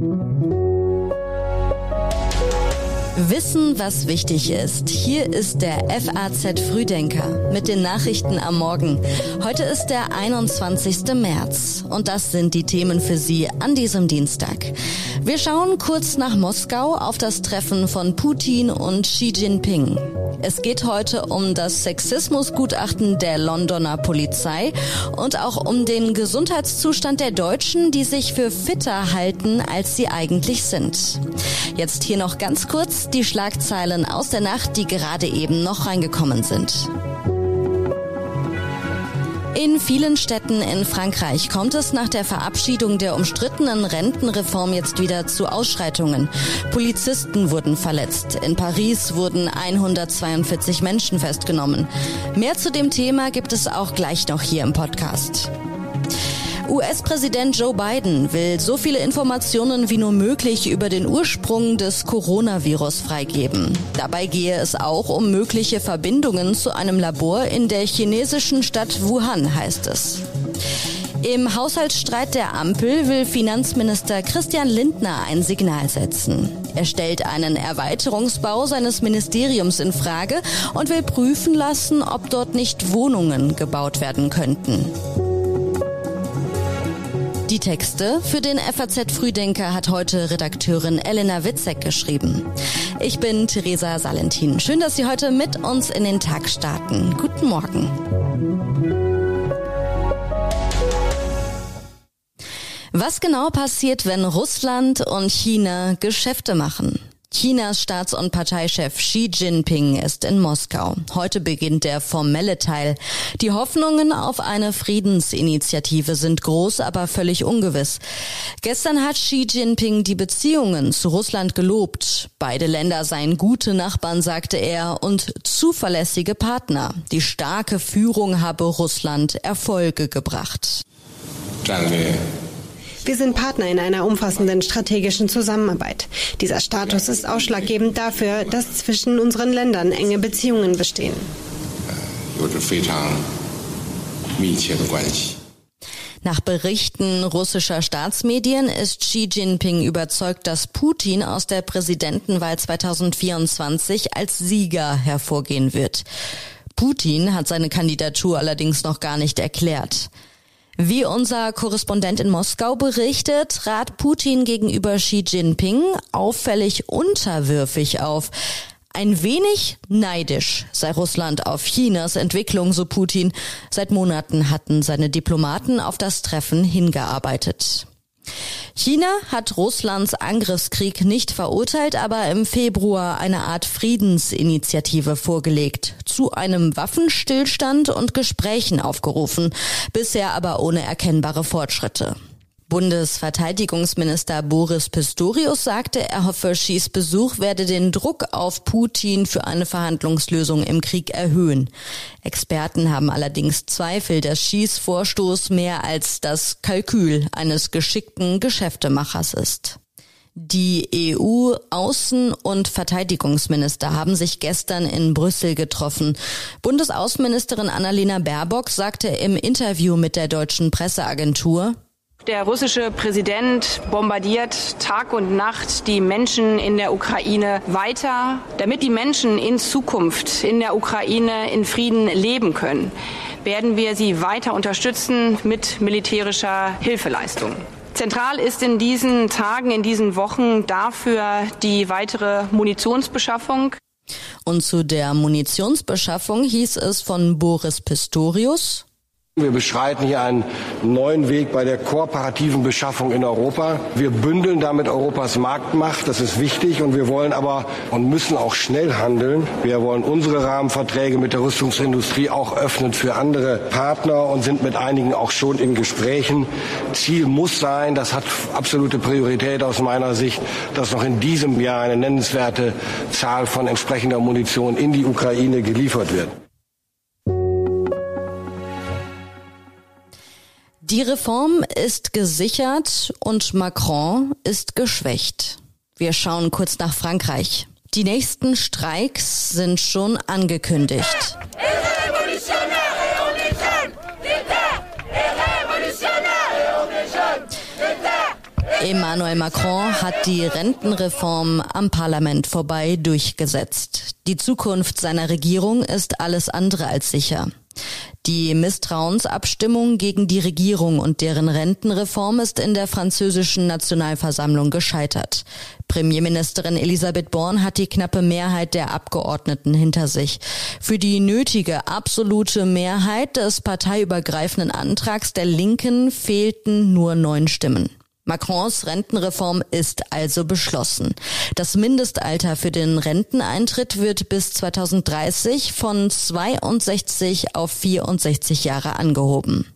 thank you Wissen, was wichtig ist. Hier ist der FAZ Frühdenker mit den Nachrichten am Morgen. Heute ist der 21. März und das sind die Themen für Sie an diesem Dienstag. Wir schauen kurz nach Moskau auf das Treffen von Putin und Xi Jinping. Es geht heute um das Sexismusgutachten der Londoner Polizei und auch um den Gesundheitszustand der Deutschen, die sich für fitter halten, als sie eigentlich sind. Jetzt hier noch ganz kurz die Schlagzeilen aus der Nacht, die gerade eben noch reingekommen sind. In vielen Städten in Frankreich kommt es nach der Verabschiedung der umstrittenen Rentenreform jetzt wieder zu Ausschreitungen. Polizisten wurden verletzt. In Paris wurden 142 Menschen festgenommen. Mehr zu dem Thema gibt es auch gleich noch hier im Podcast. US-Präsident Joe Biden will so viele Informationen wie nur möglich über den Ursprung des Coronavirus freigeben. Dabei gehe es auch um mögliche Verbindungen zu einem Labor in der chinesischen Stadt Wuhan, heißt es. Im Haushaltsstreit der Ampel will Finanzminister Christian Lindner ein Signal setzen. Er stellt einen Erweiterungsbau seines Ministeriums in Frage und will prüfen lassen, ob dort nicht Wohnungen gebaut werden könnten. Die Texte für den FAZ Frühdenker hat heute Redakteurin Elena Witzek geschrieben. Ich bin Theresa Salentin. Schön, dass Sie heute mit uns in den Tag starten. Guten Morgen. Was genau passiert, wenn Russland und China Geschäfte machen? Chinas Staats- und Parteichef Xi Jinping ist in Moskau. Heute beginnt der formelle Teil. Die Hoffnungen auf eine Friedensinitiative sind groß, aber völlig ungewiss. Gestern hat Xi Jinping die Beziehungen zu Russland gelobt. Beide Länder seien gute Nachbarn, sagte er, und zuverlässige Partner. Die starke Führung habe Russland Erfolge gebracht. Danke. Wir sind Partner in einer umfassenden strategischen Zusammenarbeit. Dieser Status ist ausschlaggebend dafür, dass zwischen unseren Ländern enge Beziehungen bestehen. Nach Berichten russischer Staatsmedien ist Xi Jinping überzeugt, dass Putin aus der Präsidentenwahl 2024 als Sieger hervorgehen wird. Putin hat seine Kandidatur allerdings noch gar nicht erklärt. Wie unser Korrespondent in Moskau berichtet, trat Putin gegenüber Xi Jinping auffällig unterwürfig auf. Ein wenig neidisch sei Russland auf Chinas Entwicklung, so Putin. Seit Monaten hatten seine Diplomaten auf das Treffen hingearbeitet. China hat Russlands Angriffskrieg nicht verurteilt, aber im Februar eine Art Friedensinitiative vorgelegt, zu einem Waffenstillstand und Gesprächen aufgerufen, bisher aber ohne erkennbare Fortschritte. Bundesverteidigungsminister Boris Pistorius sagte, er hoffe, Xis Besuch werde den Druck auf Putin für eine Verhandlungslösung im Krieg erhöhen. Experten haben allerdings Zweifel, dass Xis Vorstoß mehr als das Kalkül eines geschickten Geschäftemachers ist. Die EU-Außen- und Verteidigungsminister haben sich gestern in Brüssel getroffen. Bundesaußenministerin Annalena Baerbock sagte im Interview mit der deutschen Presseagentur, der russische Präsident bombardiert Tag und Nacht die Menschen in der Ukraine weiter, damit die Menschen in Zukunft in der Ukraine in Frieden leben können. Werden wir sie weiter unterstützen mit militärischer Hilfeleistung. Zentral ist in diesen Tagen, in diesen Wochen dafür die weitere Munitionsbeschaffung. Und zu der Munitionsbeschaffung hieß es von Boris Pistorius. Wir beschreiten hier einen neuen Weg bei der kooperativen Beschaffung in Europa. Wir bündeln damit Europas Marktmacht, das ist wichtig und wir wollen aber und müssen auch schnell handeln. Wir wollen unsere Rahmenverträge mit der Rüstungsindustrie auch öffnen für andere Partner und sind mit einigen auch schon in Gesprächen. Ziel muss sein, das hat absolute Priorität aus meiner Sicht, dass noch in diesem Jahr eine nennenswerte Zahl von entsprechender Munition in die Ukraine geliefert wird. Die Reform ist gesichert und Macron ist geschwächt. Wir schauen kurz nach Frankreich. Die nächsten Streiks sind schon angekündigt. Emmanuel Macron hat die Rentenreform am Parlament vorbei durchgesetzt. Die Zukunft seiner Regierung ist alles andere als sicher. Die Misstrauensabstimmung gegen die Regierung und deren Rentenreform ist in der französischen Nationalversammlung gescheitert. Premierministerin Elisabeth Born hat die knappe Mehrheit der Abgeordneten hinter sich. Für die nötige absolute Mehrheit des parteiübergreifenden Antrags der Linken fehlten nur neun Stimmen. Macrons Rentenreform ist also beschlossen. Das Mindestalter für den Renteneintritt wird bis 2030 von 62 auf 64 Jahre angehoben.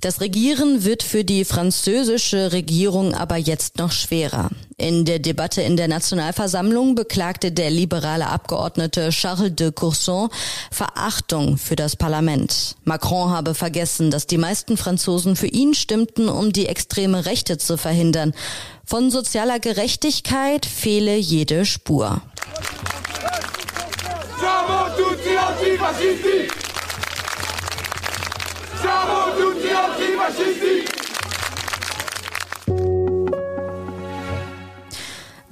Das Regieren wird für die französische Regierung aber jetzt noch schwerer. In der Debatte in der Nationalversammlung beklagte der liberale Abgeordnete Charles de Courson Verachtung für das Parlament. Macron habe vergessen, dass die meisten Franzosen für ihn stimmten, um die extreme Rechte zu verhindern. Von sozialer Gerechtigkeit fehle jede Spur.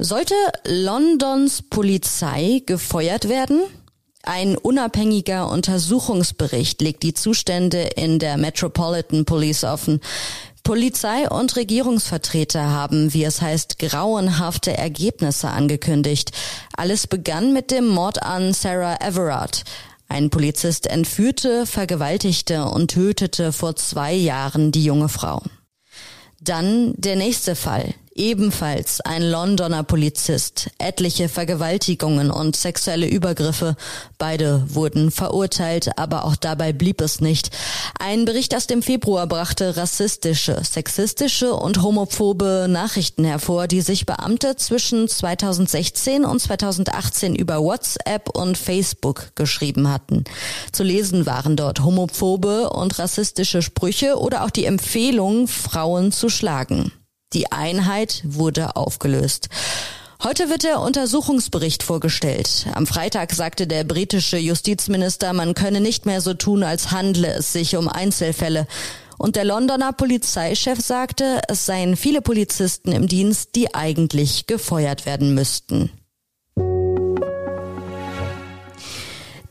Sollte Londons Polizei gefeuert werden? Ein unabhängiger Untersuchungsbericht legt die Zustände in der Metropolitan Police offen. Polizei und Regierungsvertreter haben, wie es heißt, grauenhafte Ergebnisse angekündigt. Alles begann mit dem Mord an Sarah Everard. Ein Polizist entführte, vergewaltigte und tötete vor zwei Jahren die junge Frau. Dann der nächste Fall. Ebenfalls ein Londoner Polizist, etliche Vergewaltigungen und sexuelle Übergriffe. Beide wurden verurteilt, aber auch dabei blieb es nicht. Ein Bericht aus dem Februar brachte rassistische, sexistische und homophobe Nachrichten hervor, die sich Beamte zwischen 2016 und 2018 über WhatsApp und Facebook geschrieben hatten. Zu lesen waren dort homophobe und rassistische Sprüche oder auch die Empfehlung, Frauen zu schlagen. Die Einheit wurde aufgelöst. Heute wird der Untersuchungsbericht vorgestellt. Am Freitag sagte der britische Justizminister, man könne nicht mehr so tun, als handle es sich um Einzelfälle. Und der Londoner Polizeichef sagte, es seien viele Polizisten im Dienst, die eigentlich gefeuert werden müssten.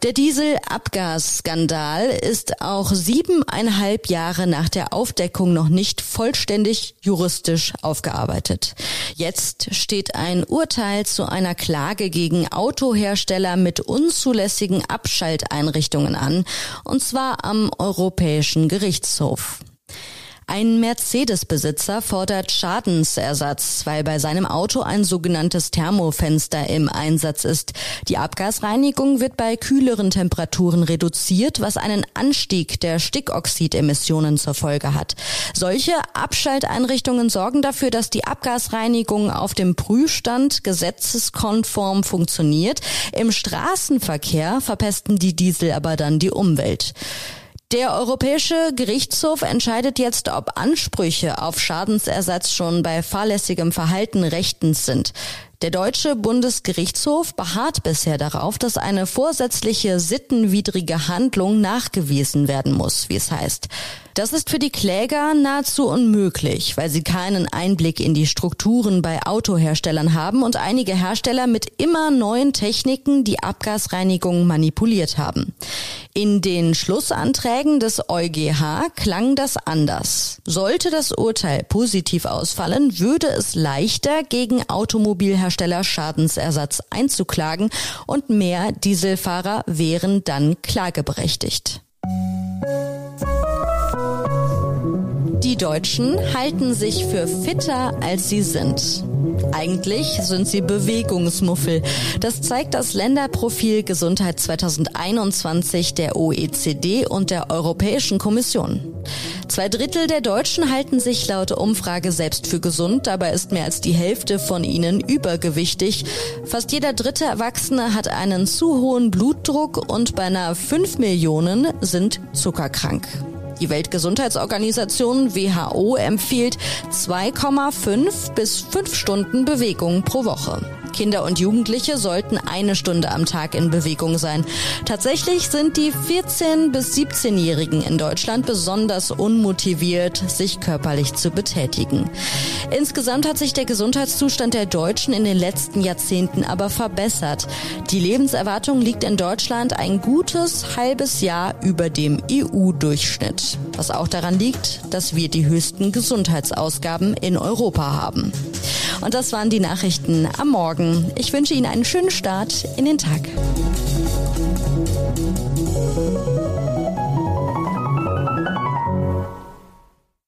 Der Dieselabgasskandal ist auch siebeneinhalb Jahre nach der Aufdeckung noch nicht vollständig juristisch aufgearbeitet. Jetzt steht ein Urteil zu einer Klage gegen Autohersteller mit unzulässigen Abschalteinrichtungen an, und zwar am Europäischen Gerichtshof. Ein Mercedes-Besitzer fordert Schadensersatz, weil bei seinem Auto ein sogenanntes Thermofenster im Einsatz ist. Die Abgasreinigung wird bei kühleren Temperaturen reduziert, was einen Anstieg der Stickoxidemissionen zur Folge hat. Solche Abschalteinrichtungen sorgen dafür, dass die Abgasreinigung auf dem Prüfstand gesetzeskonform funktioniert. Im Straßenverkehr verpesten die Diesel aber dann die Umwelt. Der Europäische Gerichtshof entscheidet jetzt, ob Ansprüche auf Schadensersatz schon bei fahrlässigem Verhalten rechtens sind. Der deutsche Bundesgerichtshof beharrt bisher darauf, dass eine vorsätzliche sittenwidrige Handlung nachgewiesen werden muss, wie es heißt. Das ist für die Kläger nahezu unmöglich, weil sie keinen Einblick in die Strukturen bei Autoherstellern haben und einige Hersteller mit immer neuen Techniken die Abgasreinigung manipuliert haben. In den Schlussanträgen des EuGH klang das anders. Sollte das Urteil positiv ausfallen, würde es leichter gegen Automobilhersteller Schadensersatz einzuklagen und mehr Dieselfahrer wären dann klageberechtigt. Die Deutschen halten sich für fitter, als sie sind. Eigentlich sind sie Bewegungsmuffel. Das zeigt das Länderprofil Gesundheit 2021 der OECD und der Europäischen Kommission. Zwei Drittel der Deutschen halten sich laut Umfrage selbst für gesund, dabei ist mehr als die Hälfte von ihnen übergewichtig. Fast jeder dritte Erwachsene hat einen zu hohen Blutdruck und beinahe fünf Millionen sind zuckerkrank. Die Weltgesundheitsorganisation WHO empfiehlt 2,5 bis 5 Stunden Bewegung pro Woche. Kinder und Jugendliche sollten eine Stunde am Tag in Bewegung sein. Tatsächlich sind die 14- bis 17-Jährigen in Deutschland besonders unmotiviert, sich körperlich zu betätigen. Insgesamt hat sich der Gesundheitszustand der Deutschen in den letzten Jahrzehnten aber verbessert. Die Lebenserwartung liegt in Deutschland ein gutes halbes Jahr über dem EU-Durchschnitt. Was auch daran liegt, dass wir die höchsten Gesundheitsausgaben in Europa haben. Und das waren die Nachrichten am Morgen. Ich wünsche Ihnen einen schönen Start in den Tag.